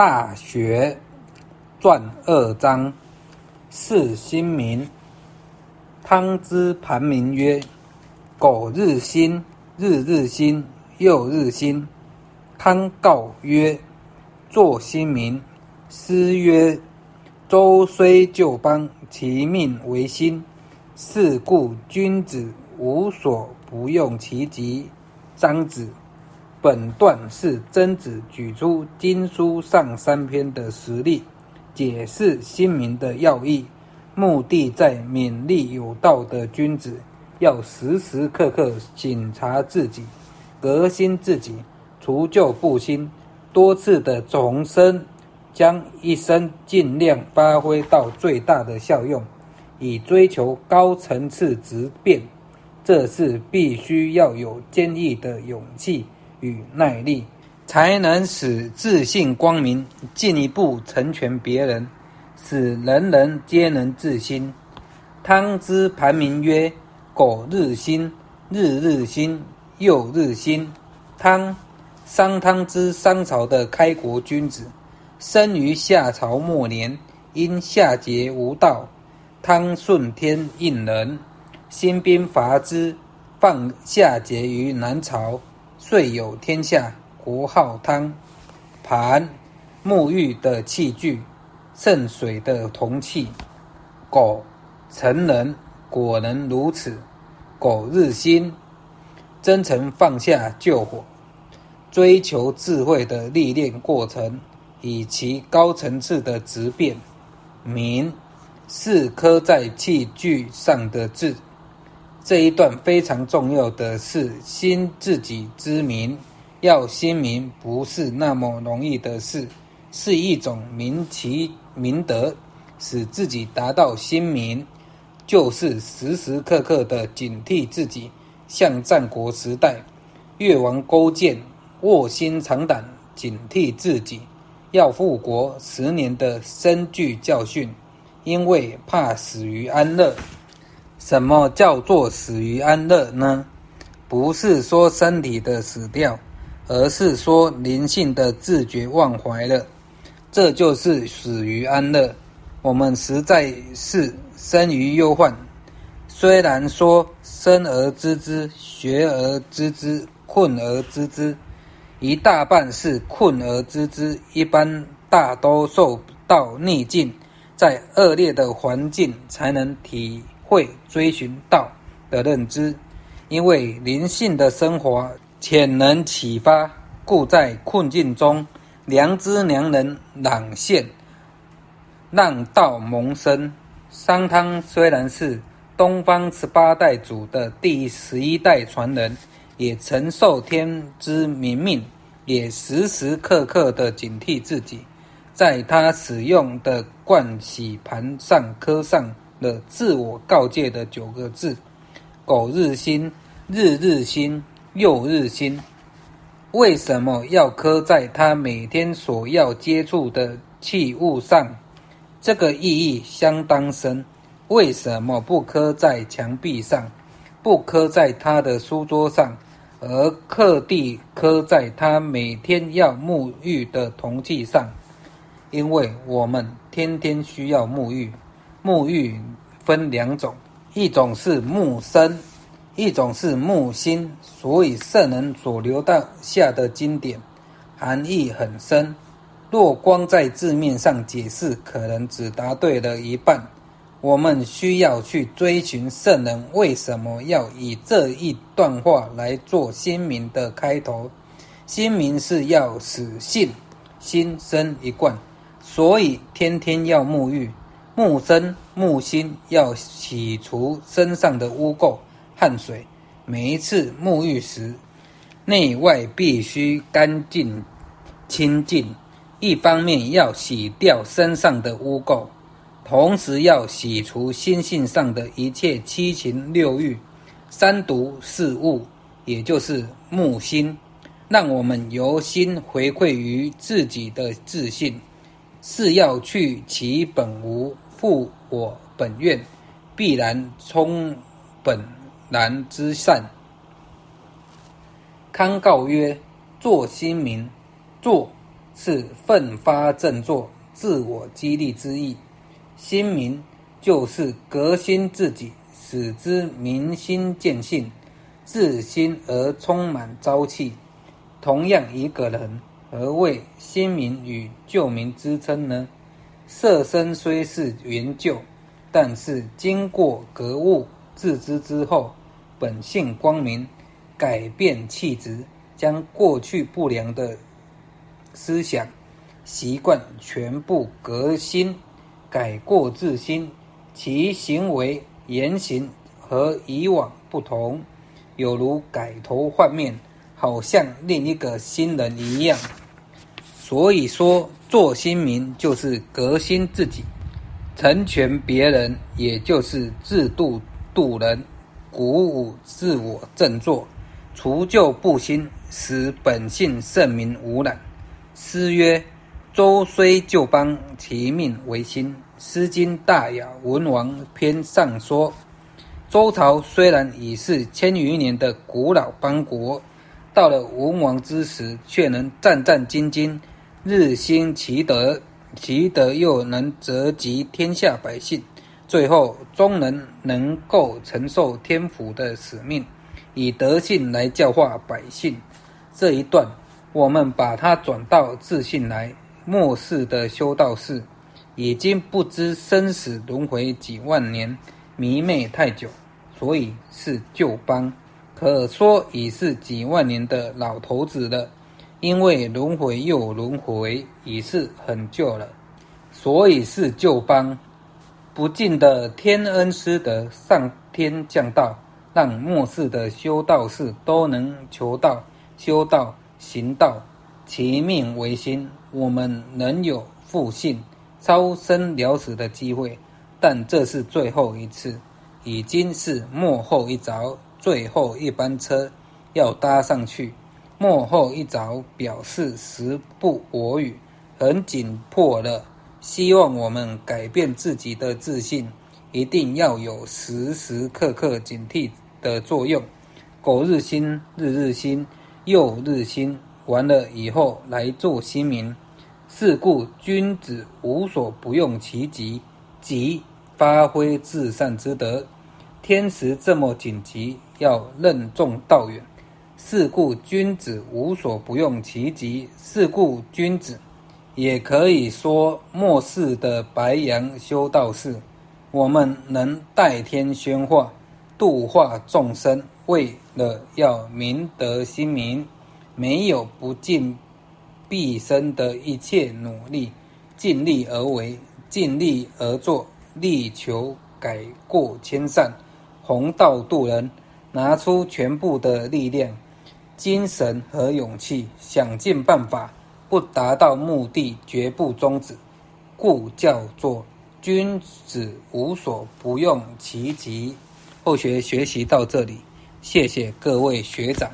大学传二章，是新民。汤之盘铭曰：“苟日新，日日新，又日新。”汤告曰：“作新民。”诗曰：“周虽旧邦，其命维新。是故君子无所不用其极。”张子。本段是曾子举出经书上三篇的实例，解释新民的要义，目的在勉励有道的君子要时时刻刻检查自己，革新自己，除旧布新，多次的重生，将一生尽量发挥到最大的效用，以追求高层次质变。这是必须要有坚毅的勇气。与耐力，才能使自信光明进一步成全别人，使人人皆能自新。汤之盘铭曰：“苟日新，日日新，又日新。”汤，商汤之商朝的开国君子，生于夏朝末年，因夏桀无道，汤顺天应人，兴兵伐之，放夏桀于南朝。遂有天下，国号汤。盘，沐浴的器具，盛水的铜器。苟，成人果能如此。苟日新，真诚放下救火，追求智慧的历练过程，以其高层次的质变。明，是刻在器具上的字。这一段非常重要的是新自己之名，要新名不是那么容易的事，是一种明其明德，使自己达到新名，就是时时刻刻的警惕自己，像战国时代越王勾践卧薪尝胆，警惕自己要复国十年的深具教训，因为怕死于安乐。什么叫做死于安乐呢？不是说身体的死掉，而是说灵性的自觉忘怀了，这就是死于安乐。我们实在是生于忧患，虽然说生而知之，学而知之，困而知之，一大半是困而知之，一般大多受到逆境，在恶劣的环境才能体。会追寻道的认知，因为灵性的生活潜能启发，故在困境中良知良能朗现，让道萌生。商汤虽然是东方十八代祖的第十一代传人，也承受天之明命，也时时刻刻的警惕自己，在他使用的盥洗盘上刻上。了自我告诫的九个字：“苟日新，日日新，又日新。”为什么要刻在他每天所要接触的器物上？这个意义相当深。为什么不刻在墙壁上，不刻在他的书桌上，而刻地刻在他每天要沐浴的铜器上？因为我们天天需要沐浴。沐浴分两种，一种是沐身，一种是沐心。所以圣人所留到下的经典，含义很深。若光在字面上解释，可能只答对了一半。我们需要去追寻圣人为什么要以这一段话来做新名的开头。新名是要使性心生一贯，所以天天要沐浴。木身木心要洗除身上的污垢、汗水。每一次沐浴时，内外必须干净清净。一方面要洗掉身上的污垢，同时要洗除心性上的一切七情六欲、三毒四物，也就是木心，让我们由心回馈于自己的自信，是要去其本无。复我本愿，必然充本然之善。康告曰：“作新民，作是奋发振作、自我激励之意。新民就是革新自己，使之民心见性，自新而充满朝气。同样一个人，何谓新民与旧民之称呢？色身虽是原旧，但是经过格物致知之后，本性光明，改变气质，将过去不良的思想习惯全部革新，改过自新，其行为言行和以往不同，有如改头换面。好像另一个新人一样，所以说做新民就是革新自己，成全别人，也就是自度度人，鼓舞自我振作，除旧布新，使本性圣明无染。诗曰：“周虽旧邦，其命维新。”《诗经·大雅·文王篇》上说，周朝虽然已是千余年的古老邦国。到了文王之时，却能战战兢兢，日兴其德，其德又能泽及天下百姓，最后终能能够承受天府的使命，以德性来教化百姓。这一段，我们把它转到自信来，末世的修道士，已经不知生死轮回几万年，迷昧太久，所以是旧邦。可说已是几万年的老头子了，因为轮回又轮回，已是很旧了，所以是旧邦。不尽的天恩师德，上天降道，让末世的修道士都能求道、修道、行道，其命为心。我们能有复信、超生了死的机会，但这是最后一次，已经是末后一着。最后一班车要搭上去，幕后一早表示时不我与，很紧迫的，希望我们改变自己的自信，一定要有时时刻刻警惕的作用。苟日新，日日新，又日新，完了以后来做新民。是故君子无所不用其极，即发挥至善之德。天时这么紧急。要任重道远，是故君子无所不用其极。是故君子，也可以说末世的白羊修道士，我们能代天宣化，度化众生，为了要明德心明，没有不尽毕生的一切努力，尽力而为，尽力而作，力求改过迁善，弘道度人。拿出全部的力量、精神和勇气，想尽办法，不达到目的绝不终止，故叫做君子无所不用其极。后学学习到这里，谢谢各位学长。